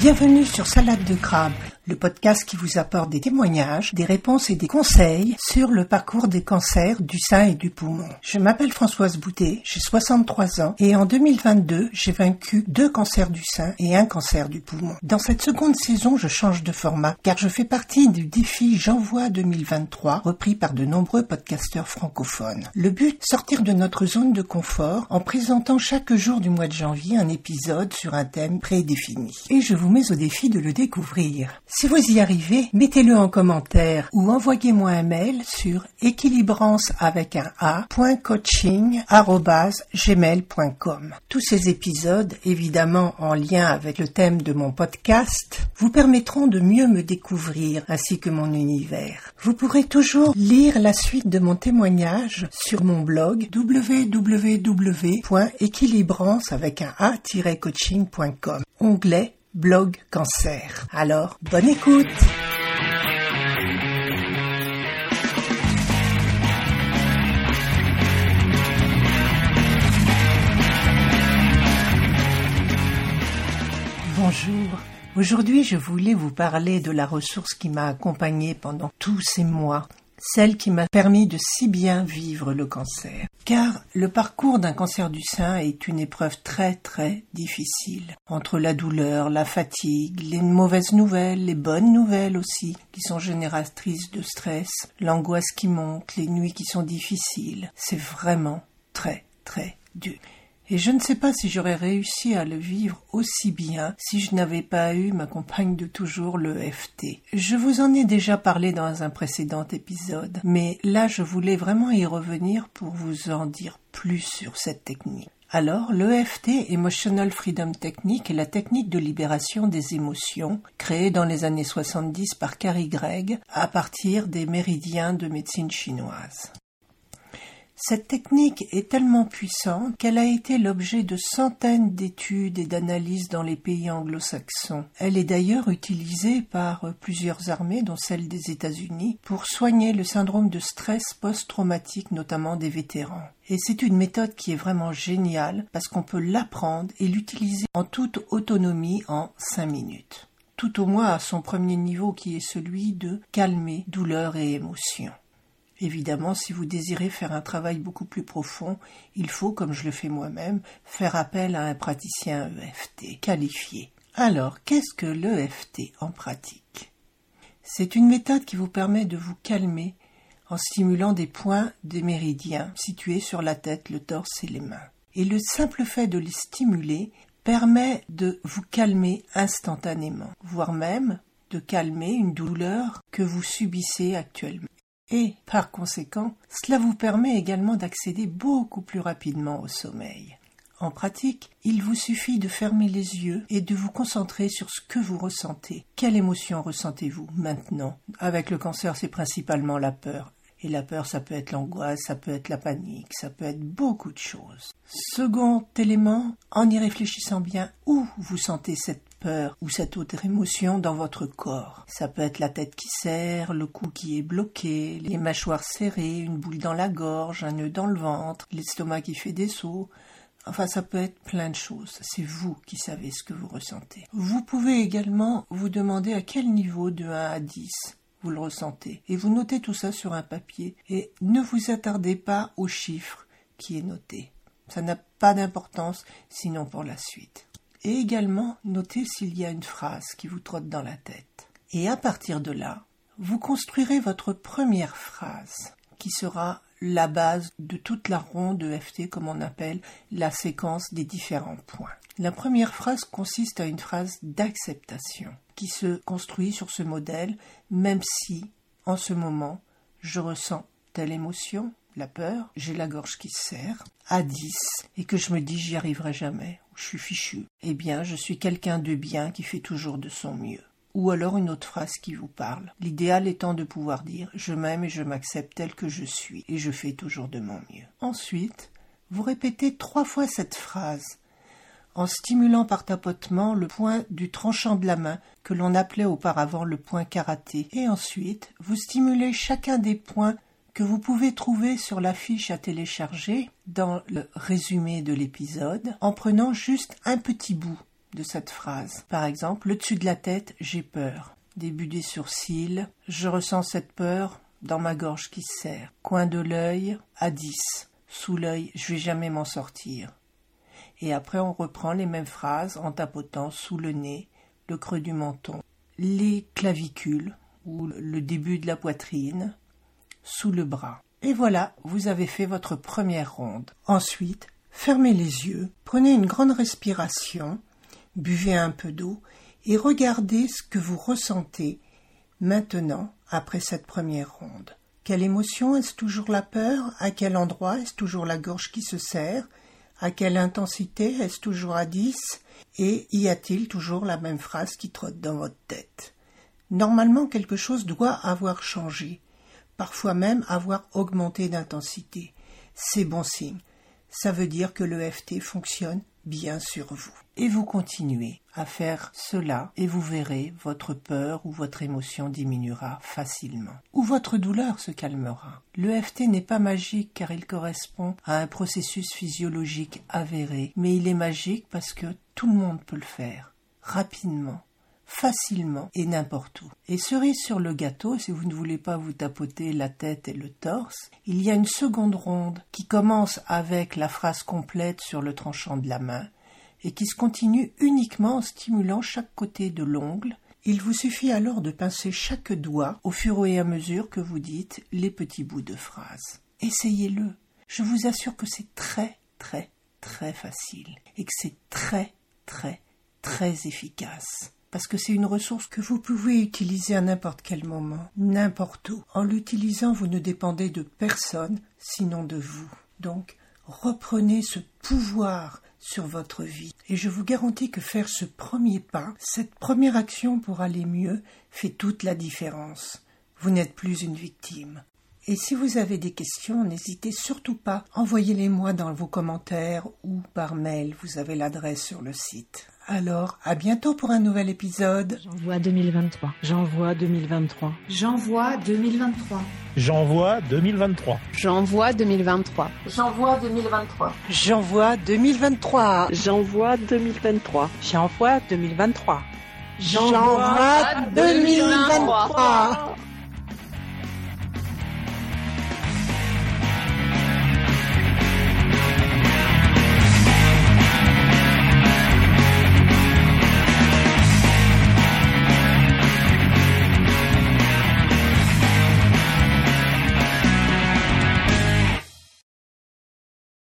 Bienvenue sur Salade de crabe, le podcast qui vous apporte des témoignages, des réponses et des conseils sur le parcours des cancers du sein et du poumon. Je m'appelle Françoise Boutet, j'ai 63 ans et en 2022, j'ai vaincu deux cancers du sein et un cancer du poumon. Dans cette seconde saison, je change de format car je fais partie du défi J'envoie 2023 repris par de nombreux podcasteurs francophones. Le but, sortir de notre zone de confort en présentant chaque jour du mois de janvier un épisode sur un thème prédéfini. Et je vous mets au défi de le découvrir. Si vous y arrivez, mettez-le en commentaire ou envoyez-moi un mail sur équilibrance avec un a.coaching.gmail.com. Tous ces épisodes, évidemment en lien avec le thème de mon podcast, vous permettront de mieux me découvrir ainsi que mon univers. Vous pourrez toujours lire la suite de mon témoignage sur mon blog www.équilibrance avec un a-coaching.com. Onglet blog cancer. Alors, bonne écoute Bonjour. Aujourd'hui, je voulais vous parler de la ressource qui m'a accompagnée pendant tous ces mois celle qui m'a permis de si bien vivre le cancer. Car le parcours d'un cancer du sein est une épreuve très très difficile. Entre la douleur, la fatigue, les mauvaises nouvelles, les bonnes nouvelles aussi, qui sont génératrices de stress, l'angoisse qui monte, les nuits qui sont difficiles, c'est vraiment très très dur. Et je ne sais pas si j'aurais réussi à le vivre aussi bien si je n'avais pas eu ma compagne de toujours, le FT. Je vous en ai déjà parlé dans un précédent épisode, mais là je voulais vraiment y revenir pour vous en dire plus sur cette technique. Alors, l'EFT, Emotional Freedom Technique, est la technique de libération des émotions créée dans les années 70 par Carrie Gregg à partir des méridiens de médecine chinoise. Cette technique est tellement puissante qu'elle a été l'objet de centaines d'études et d'analyses dans les pays anglo-saxons. Elle est d'ailleurs utilisée par plusieurs armées, dont celle des États-Unis, pour soigner le syndrome de stress post-traumatique, notamment des vétérans. Et c'est une méthode qui est vraiment géniale parce qu'on peut l'apprendre et l'utiliser en toute autonomie en cinq minutes. Tout au moins à son premier niveau qui est celui de calmer douleur et émotion. Évidemment, si vous désirez faire un travail beaucoup plus profond, il faut, comme je le fais moi-même, faire appel à un praticien EFT qualifié. Alors, qu'est-ce que l'EFT en pratique? C'est une méthode qui vous permet de vous calmer en stimulant des points des méridiens situés sur la tête, le torse et les mains. Et le simple fait de les stimuler permet de vous calmer instantanément, voire même de calmer une douleur que vous subissez actuellement et, par conséquent, cela vous permet également d'accéder beaucoup plus rapidement au sommeil. En pratique, il vous suffit de fermer les yeux et de vous concentrer sur ce que vous ressentez. Quelle émotion ressentez-vous maintenant? Avec le cancer, c'est principalement la peur. Et la peur, ça peut être l'angoisse, ça peut être la panique, ça peut être beaucoup de choses. Second élément, en y réfléchissant bien, où vous sentez cette peur ou cette autre émotion dans votre corps. Ça peut être la tête qui serre, le cou qui est bloqué, les mâchoires serrées, une boule dans la gorge, un nœud dans le ventre, l'estomac qui fait des sauts. Enfin, ça peut être plein de choses. C'est vous qui savez ce que vous ressentez. Vous pouvez également vous demander à quel niveau de 1 à 10 vous le ressentez. Et vous notez tout ça sur un papier. Et ne vous attardez pas au chiffre qui est noté. Ça n'a pas d'importance sinon pour la suite et également notez s'il y a une phrase qui vous trotte dans la tête. Et à partir de là, vous construirez votre première phrase qui sera la base de toute la ronde de FT comme on appelle la séquence des différents points. La première phrase consiste à une phrase d'acceptation qui se construit sur ce modèle même si en ce moment je ressens telle émotion, la peur, j'ai la gorge qui se serre, à 10, et que je me dis j'y arriverai jamais, je suis fichu. Eh bien, je suis quelqu'un de bien qui fait toujours de son mieux. Ou alors une autre phrase qui vous parle. L'idéal étant de pouvoir dire je m'aime et je m'accepte tel que je suis, et je fais toujours de mon mieux. Ensuite, vous répétez trois fois cette phrase en stimulant par tapotement le point du tranchant de la main que l'on appelait auparavant le point karaté. Et ensuite, vous stimulez chacun des points que vous pouvez trouver sur la fiche à télécharger dans le résumé de l'épisode en prenant juste un petit bout de cette phrase. Par exemple, le dessus de la tête, j'ai peur. Début des sourcils, je ressens cette peur dans ma gorge qui serre. Coin de l'œil, à 10. Sous l'œil, je vais jamais m'en sortir. Et après, on reprend les mêmes phrases en tapotant sous le nez, le creux du menton, les clavicules ou le début de la poitrine, sous le bras. Et voilà, vous avez fait votre première ronde. Ensuite, fermez les yeux, prenez une grande respiration, buvez un peu d'eau et regardez ce que vous ressentez maintenant après cette première ronde. Quelle émotion? Est-ce toujours la peur? À quel endroit? Est-ce toujours la gorge qui se serre? À quelle intensité? Est-ce toujours à 10 Et y a-t-il toujours la même phrase qui trotte dans votre tête? Normalement, quelque chose doit avoir changé, parfois même avoir augmenté d'intensité. C'est bon signe. Ça veut dire que le FT fonctionne bien sur vous. Et vous continuez à faire cela et vous verrez votre peur ou votre émotion diminuera facilement. Ou votre douleur se calmera. Le FT n'est pas magique car il correspond à un processus physiologique avéré, mais il est magique parce que tout le monde peut le faire rapidement facilement et n'importe où. Et cerise sur le gâteau, si vous ne voulez pas vous tapoter la tête et le torse, il y a une seconde ronde qui commence avec la phrase complète sur le tranchant de la main et qui se continue uniquement en stimulant chaque côté de l'ongle. Il vous suffit alors de pincer chaque doigt au fur et à mesure que vous dites les petits bouts de phrase. Essayez-le. Je vous assure que c'est très très très facile et que c'est très très très efficace parce que c'est une ressource que vous pouvez utiliser à n'importe quel moment, n'importe où. En l'utilisant, vous ne dépendez de personne, sinon de vous. Donc, reprenez ce pouvoir sur votre vie. Et je vous garantis que faire ce premier pas, cette première action pour aller mieux, fait toute la différence. Vous n'êtes plus une victime. Et si vous avez des questions, n'hésitez surtout pas, envoyez-les moi dans vos commentaires ou par mail, vous avez l'adresse sur le site. Alors, à bientôt pour un nouvel épisode. J'envoie 2023. J'envoie 2023. J'envoie 2023. J'envoie 2023. J'envoie 2023. J'envoie 2023. J'envoie 2023. J'envoie 2023. J'envoie 2023. J'envoie 2023.